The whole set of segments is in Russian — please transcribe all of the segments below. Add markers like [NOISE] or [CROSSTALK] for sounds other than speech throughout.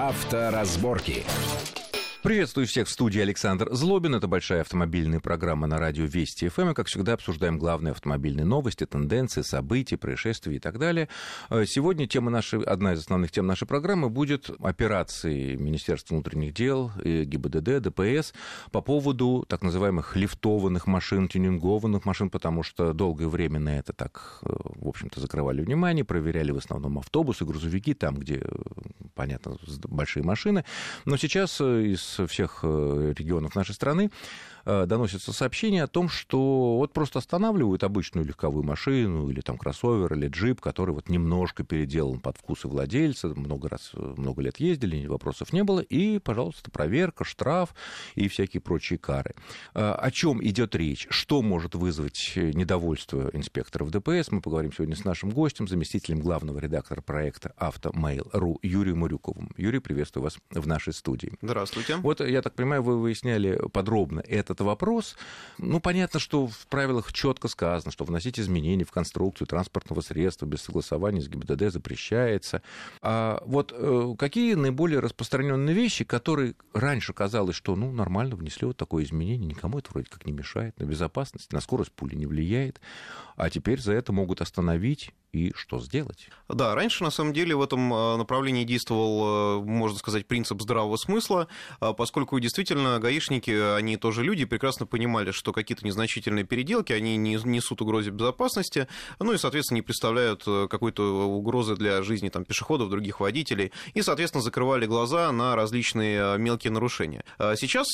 Авторазборки. Приветствую всех в студии Александр Злобин. Это большая автомобильная программа на радио Вести ФМ. И, как всегда, обсуждаем главные автомобильные новости, тенденции, события, происшествия и так далее. Э, сегодня тема нашей, одна из основных тем нашей программы будет операции Министерства внутренних дел, ГИБДД, ДПС по поводу так называемых лифтованных машин, тюнингованных машин, потому что долгое время на это так, э, в общем-то, закрывали внимание, проверяли в основном автобусы, грузовики, там, где, э, понятно, большие машины. Но сейчас из всех э, регионов нашей страны доносятся сообщения о том, что вот просто останавливают обычную легковую машину или там кроссовер или джип, который вот немножко переделан под вкусы владельца, много раз, много лет ездили, вопросов не было, и, пожалуйста, проверка, штраф и всякие прочие кары. Э, о чем идет речь? Что может вызвать недовольство инспекторов ДПС? Мы поговорим сегодня с нашим гостем, заместителем главного редактора проекта «Автомейл.ру» Юрием Мурюковым. Юрий, приветствую вас в нашей студии. Здравствуйте. Вот, я так понимаю, вы выясняли подробно это вопрос. Ну, понятно, что в правилах четко сказано, что вносить изменения в конструкцию транспортного средства без согласования с ГИБДД запрещается. А вот э, какие наиболее распространенные вещи, которые раньше казалось, что ну, нормально внесли вот такое изменение, никому это вроде как не мешает, на безопасность, на скорость пули не влияет, а теперь за это могут остановить и что сделать? Да, раньше, на самом деле, в этом э, направлении действовал, э, можно сказать, принцип здравого смысла, э, поскольку действительно гаишники, они тоже люди, прекрасно понимали, что какие-то незначительные переделки, они не несут угрозы безопасности, ну и, соответственно, не представляют какой-то угрозы для жизни там, пешеходов, других водителей, и, соответственно, закрывали глаза на различные мелкие нарушения. Сейчас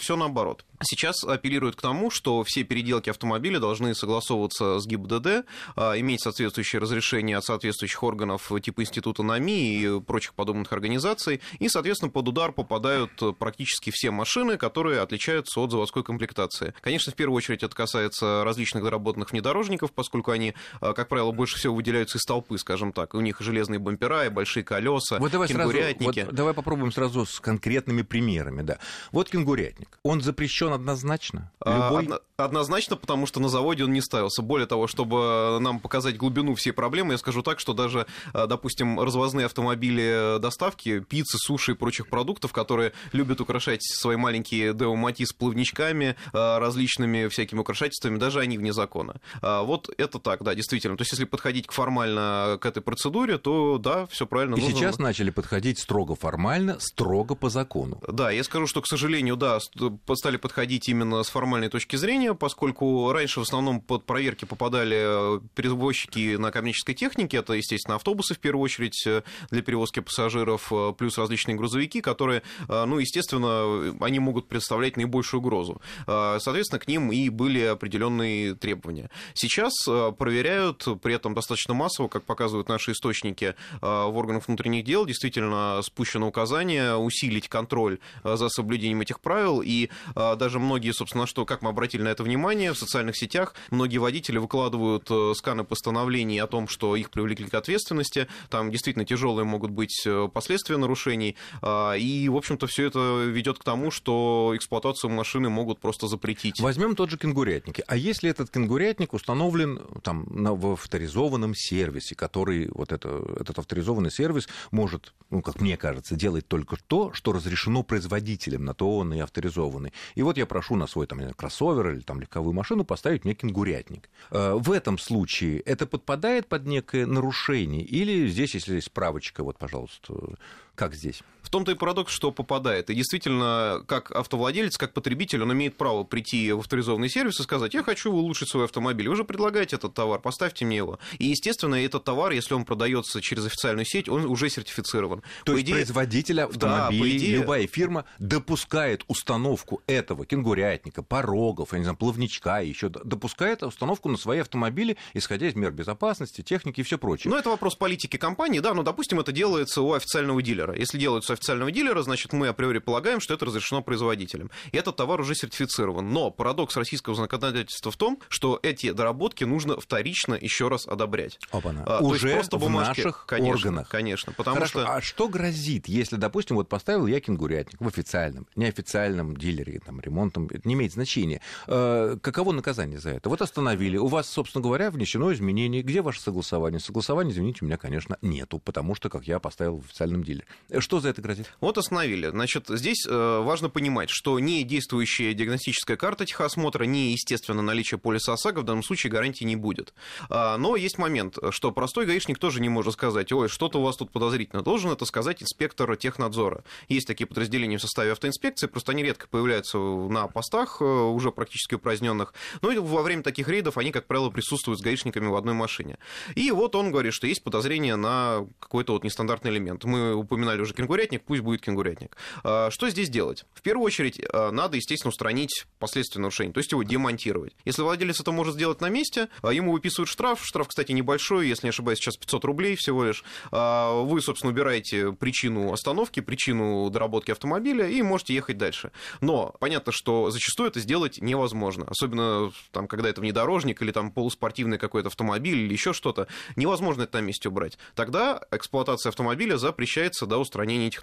все наоборот. Сейчас апеллируют к тому, что все переделки автомобиля должны согласовываться с ГИБДД, иметь соответствующие разрешение от соответствующих органов типа Института НАМИ и прочих подобных организаций, и, соответственно, под удар попадают практически все машины, которые отличаются от заводской комплектации. Конечно, в первую очередь это касается различных доработанных внедорожников, поскольку они, а, как правило, больше всего выделяются из толпы, скажем так. У них железные бампера и большие колеса, вот давай кенгурятники. Сразу, вот давай попробуем сразу с конкретными примерами. Да. Вот кенгурятник. Он запрещен однозначно? А, Любой... Однозначно, потому что на заводе он не ставился. Более того, чтобы нам показать глубину всей проблемы, я скажу так, что даже, э, допустим, развозные автомобили доставки, пиццы, суши и прочих продуктов, которые любят украшать свои маленькие Део Матис плавничками, э, различными всякими украшательствами, даже они вне закона. А вот это так, да, действительно. То есть, если подходить к формально к этой процедуре, то да, все правильно. И нужно... сейчас начали подходить строго формально, строго по закону. Да, я скажу, что, к сожалению, да, стали подходить именно с формальной точки зрения, поскольку раньше в основном под проверки попадали э, перевозчики на коммерческой технике, это, естественно, автобусы в первую очередь э, для перевозки пассажиров, э, плюс различные грузовики, которые, э, ну, естественно, они могут представлять наибольшую угрозу. Соответственно, к ним и были определенные требования. Сейчас проверяют, при этом достаточно массово, как показывают наши источники в органах внутренних дел, действительно спущено указание усилить контроль за соблюдением этих правил, и даже многие, собственно, что, как мы обратили на это внимание, в социальных сетях многие водители выкладывают сканы постановлений о том, что их привлекли к ответственности, там действительно тяжелые могут быть э, последствия нарушений, а, и, в общем-то, все это ведет к тому, что эксплуатацию машины могут просто запретить. Возьмем тот же кенгурятник. А если этот кенгурятник установлен там, на, в авторизованном сервисе, который, вот это, этот авторизованный сервис может, ну, как мне кажется, делать только то, что разрешено производителем, на то он и авторизованный. И вот я прошу на свой там, кроссовер или там, легковую машину поставить мне кенгурятник. Э, в этом случае это подпадает под некое нарушение? Или здесь, если справочка, вот, пожалуйста, как здесь? В том-то и парадокс, что попадает. И действительно, как автовладелец, как потребитель, он имеет право прийти в авторизованный сервис и сказать, я хочу улучшить свой автомобиль. Вы же предлагаете этот товар, поставьте мне его. И, естественно, этот товар, если он продается через официальную сеть, он уже сертифицирован. То по есть идее... производитель автомобилей, да, идее... любая фирма допускает установку этого кенгурятника, порогов, я не знаю, плавничка, еще допускает установку на свои автомобили, исходя из мер безопасности, техники и все прочее. Ну, это вопрос политики компании, да, но, допустим, это делается у официального дилера. Если делается официального дилера, значит, мы априори полагаем, что это разрешено производителем. И этот товар уже сертифицирован. Но парадокс российского законодательства в том, что эти доработки нужно вторично еще раз одобрять. Опа-на. А, уже просто в бумажки. наших конечно, органах. Конечно, потому Хорошо, что... А что грозит, если, допустим, вот поставил я кенгурятник в официальном, неофициальном дилере, там, ремонтом, это не имеет значения. Э, каково наказание за это? Вот остановили, у вас, собственно говоря, внесено изменение. Где ваше согласование? Согласования, извините, у меня, конечно, нету, потому что, как я поставил в официальном дилере. Что за это грозит? Вот остановили. Значит, здесь э, важно понимать, что не действующая диагностическая карта техосмотра, не, естественно, наличие полиса ОСАГО в данном случае гарантии не будет. А, но есть момент, что простой гаишник тоже не может сказать, ой, что-то у вас тут подозрительно. Должен это сказать инспектор технадзора. Есть такие подразделения в составе автоинспекции, просто они редко появляются на постах, э, уже практически упраздненных. Но во время таких рейдов они, как правило, присутствуют с гаишниками в одной машине. И вот он говорит, что есть подозрение на какой-то вот нестандартный элемент. Мы упоминали уже кенгурятник, пусть будет кенгурятник. А, что здесь делать? В первую очередь, а, надо, естественно, устранить последствия нарушения, то есть его демонтировать. Если владелец это может сделать на месте, а, ему выписывают штраф. Штраф, кстати, небольшой, если не ошибаюсь, сейчас 500 рублей всего лишь. Вы, собственно, убираете причину остановки, причину доработки автомобиля и можете ехать дальше. Но понятно, что зачастую это сделать невозможно. Особенно там, когда это внедорожник или там полуспортивный какой-то автомобиль или еще что-то. Невозможно это на месте убрать. Тогда эксплуатация автомобиля запрещается до устранения этих.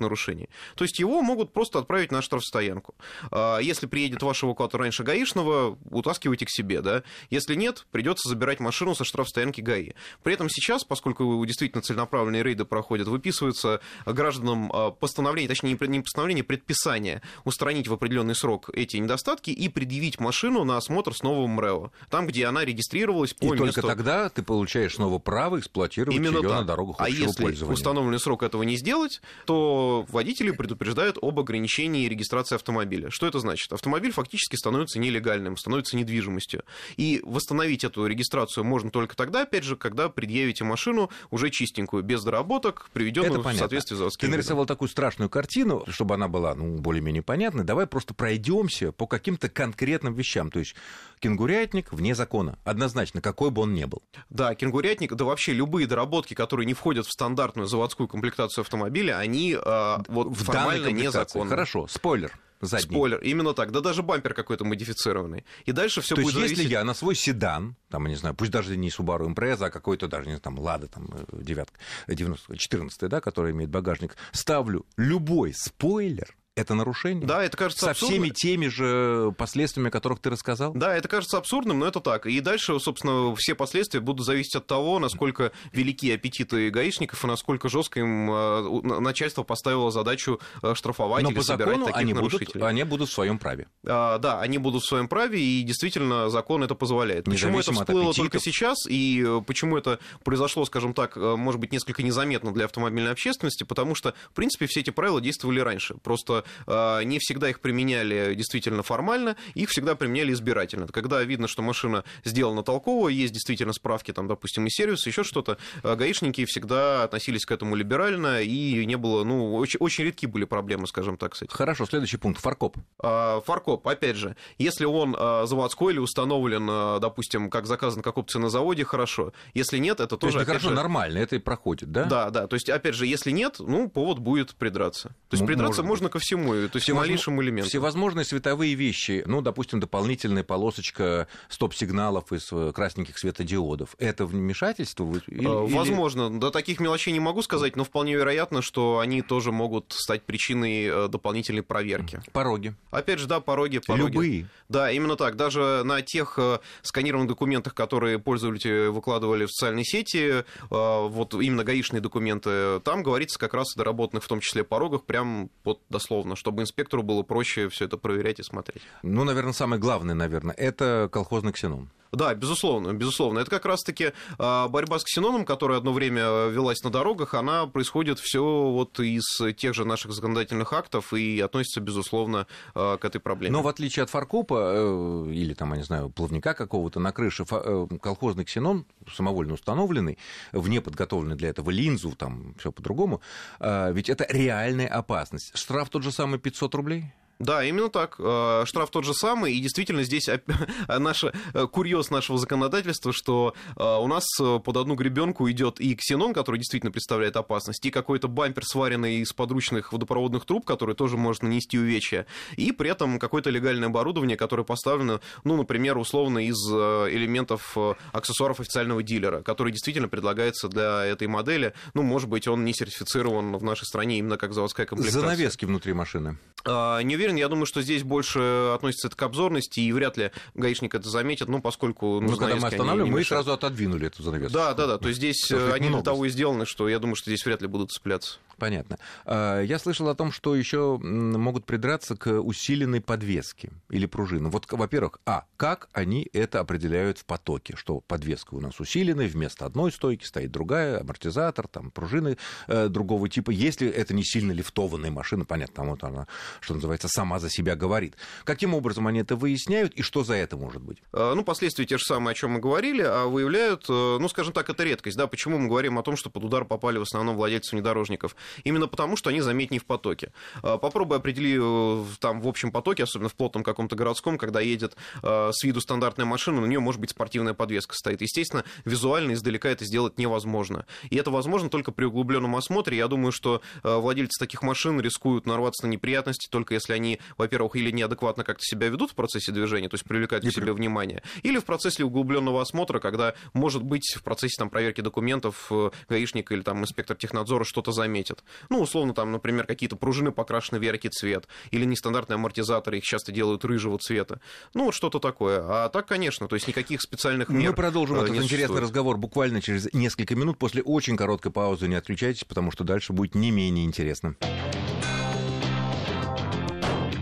То есть его могут просто отправить на штрафстоянку. А, если приедет ваш эвакуатор раньше гаишного, утаскивайте к себе, да. Если нет, придется забирать машину со штрафстоянки ГАИ. При этом сейчас, поскольку действительно целенаправленные рейды проходят, выписываются гражданам а, постановление, точнее не постановление, предписание устранить в определенный срок эти недостатки и предъявить машину на осмотр с новым МРЭО, там, где она регистрировалась по и месту... только тогда ты получаешь снова право эксплуатировать Именно ее так. на дорогах а если пользования. установленный срок этого не сделать, то водители предупреждают об ограничении регистрации автомобиля. Что это значит? Автомобиль фактически становится нелегальным, становится недвижимостью. И восстановить эту регистрацию можно только тогда, опять же, когда предъявите машину уже чистенькую, без доработок, приведенную в соответствии с заводским Ты нарисовал видом. такую страшную картину, чтобы она была ну, более-менее понятной. Давай просто пройдемся по каким-то конкретным вещам. То есть кенгурятник вне закона. Однозначно, какой бы он ни был. Да, кенгурятник, да вообще любые доработки, которые не входят в стандартную заводскую комплектацию автомобиля, они э, вот в формально незаконны. Хорошо, спойлер. Задний. Спойлер, именно так. Да даже бампер какой-то модифицированный. И дальше все будет есть, зависеть... если я на свой седан, там, я не знаю, пусть даже не Subaru Impreza, а какой-то даже, не знаю, там, Лада, там, девятка, 90, 14 да, который имеет багажник, ставлю любой спойлер, это нарушение? Да, это кажется Со абсурдным. всеми теми же последствиями, о которых ты рассказал? Да, это кажется абсурдным, но это так. И дальше, собственно, все последствия будут зависеть от того, насколько велики аппетиты гаишников и насколько жестко им э, начальство поставило задачу э, штрафовать но или по собирать закону таких они нарушителей. Будут, они будут в своем праве. А, да, они будут в своем праве, и действительно закон это позволяет. Почему это всплыло только сейчас, и э, почему это произошло, скажем так, может быть, несколько незаметно для автомобильной общественности, потому что, в принципе, все эти правила действовали раньше. Просто не всегда их применяли действительно формально, их всегда применяли избирательно. Когда видно, что машина сделана толково, есть действительно справки, там, допустим, и сервис, еще что-то, э, гаишники всегда относились к этому либерально, и не было, ну, очень, очень редки были проблемы, скажем так, с этим. Хорошо, следующий пункт, фаркоп. А, фаркоп, опять же, если он а, заводской или установлен, а, допустим, как заказан как опция на заводе, хорошо. Если нет, это то тоже... есть, хорошо, же... нормально, это и проходит, да? Да, да, то есть, опять же, если нет, ну, повод будет придраться. То есть, придраться Может можно ко всему, то есть, малейшему элементу. Всевозможные световые вещи, ну, допустим, дополнительная полосочка стоп-сигналов из э, красненьких светодиодов. Это вмешательство? Или, Возможно. До таких мелочей не могу сказать, но вполне вероятно, что они тоже могут стать причиной э, дополнительной проверки. Пороги. Опять же, да, пороги, пороги. Любые. Да, именно так. Даже на тех э, сканированных документах, которые пользователи выкладывали в социальные сети, вот именно гаишные документы, там говорится как раз о доработанных в том числе порогах, прям вот дословно, чтобы инспектору было проще все это проверять и смотреть. Ну, наверное, самое главное, наверное, это колхозный ксенон. Да, безусловно, безусловно. Это как раз-таки а, борьба с ксеноном, которая одно время велась на дорогах, она происходит все вот из тех же наших законодательных актов и относится, безусловно, а, к этой проблеме. Но в отличие от фаркопа э, или, там, я не знаю, плавника какого-то на крыше, э, колхозный ксенон, самовольно установленный, вне подготовленный для этого линзу, там все по-другому, а, ведь это реальная опасность. Штраф тот же самый 500 рублей? Да, именно так. Э, штраф тот же самый, и действительно здесь [LAUGHS] наш э, курьез нашего законодательства, что э, у нас под одну гребенку идет и ксенон, который действительно представляет опасность, и какой-то бампер, сваренный из подручных водопроводных труб, который тоже может нанести увечья, и при этом какое-то легальное оборудование, которое поставлено, ну, например, условно из элементов аксессуаров официального дилера, который действительно предлагается для этой модели. Ну, может быть, он не сертифицирован в нашей стране именно как заводская комплектация. Занавески внутри машины. Не уверен, уверен. Я думаю, что здесь больше относится это к обзорности, и вряд ли гаишник это заметит, ну, поскольку... Ну, когда мы останавливаем, мы сразу отодвинули эту занавеску. Да, да, да. То есть здесь они для того и сделаны, что я думаю, что здесь вряд ли будут цепляться. Понятно. А, я слышал о том, что еще могут придраться к усиленной подвеске или пружины. Вот, во-первых, а, как они это определяют в потоке? Что подвеска у нас усиленная, вместо одной стойки стоит другая, амортизатор, там, пружины э, другого типа. Если это не сильно лифтованная машина, понятно, там вот она, что называется, сама за себя говорит. Каким образом они это выясняют и что за это может быть? А, ну, последствия те же самые, о чем мы говорили, а выявляют, э, ну, скажем так, это редкость. Да? Почему мы говорим о том, что под удар попали в основном владельцы внедорожников? Именно потому, что они заметнее в потоке. А, попробуй определи э, там в общем потоке, особенно в плотном каком-то городском, когда едет э, с виду стандартная машина, на нее может быть спортивная подвеска стоит. Естественно, визуально издалека это сделать невозможно. И это возможно только при углубленном осмотре. Я думаю, что э, владельцы таких машин рискуют нарваться на неприятности только если они, во-первых, или неадекватно как-то себя ведут в процессе движения, то есть привлекают к себе внимание, или в процессе углубленного осмотра, когда, может быть, в процессе там, проверки документов гаишник или там инспектор технадзора что-то заметит. Ну, ну, условно, там, например, какие-то пружины покрашены в яркий цвет, или нестандартные амортизаторы, их часто делают рыжего цвета. Ну, вот что-то такое. А так, конечно, то есть никаких специальных мер Мы продолжим э, этот интересный разговор буквально через несколько минут после очень короткой паузы. Не отключайтесь, потому что дальше будет не менее интересно.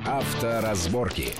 Авторазборки.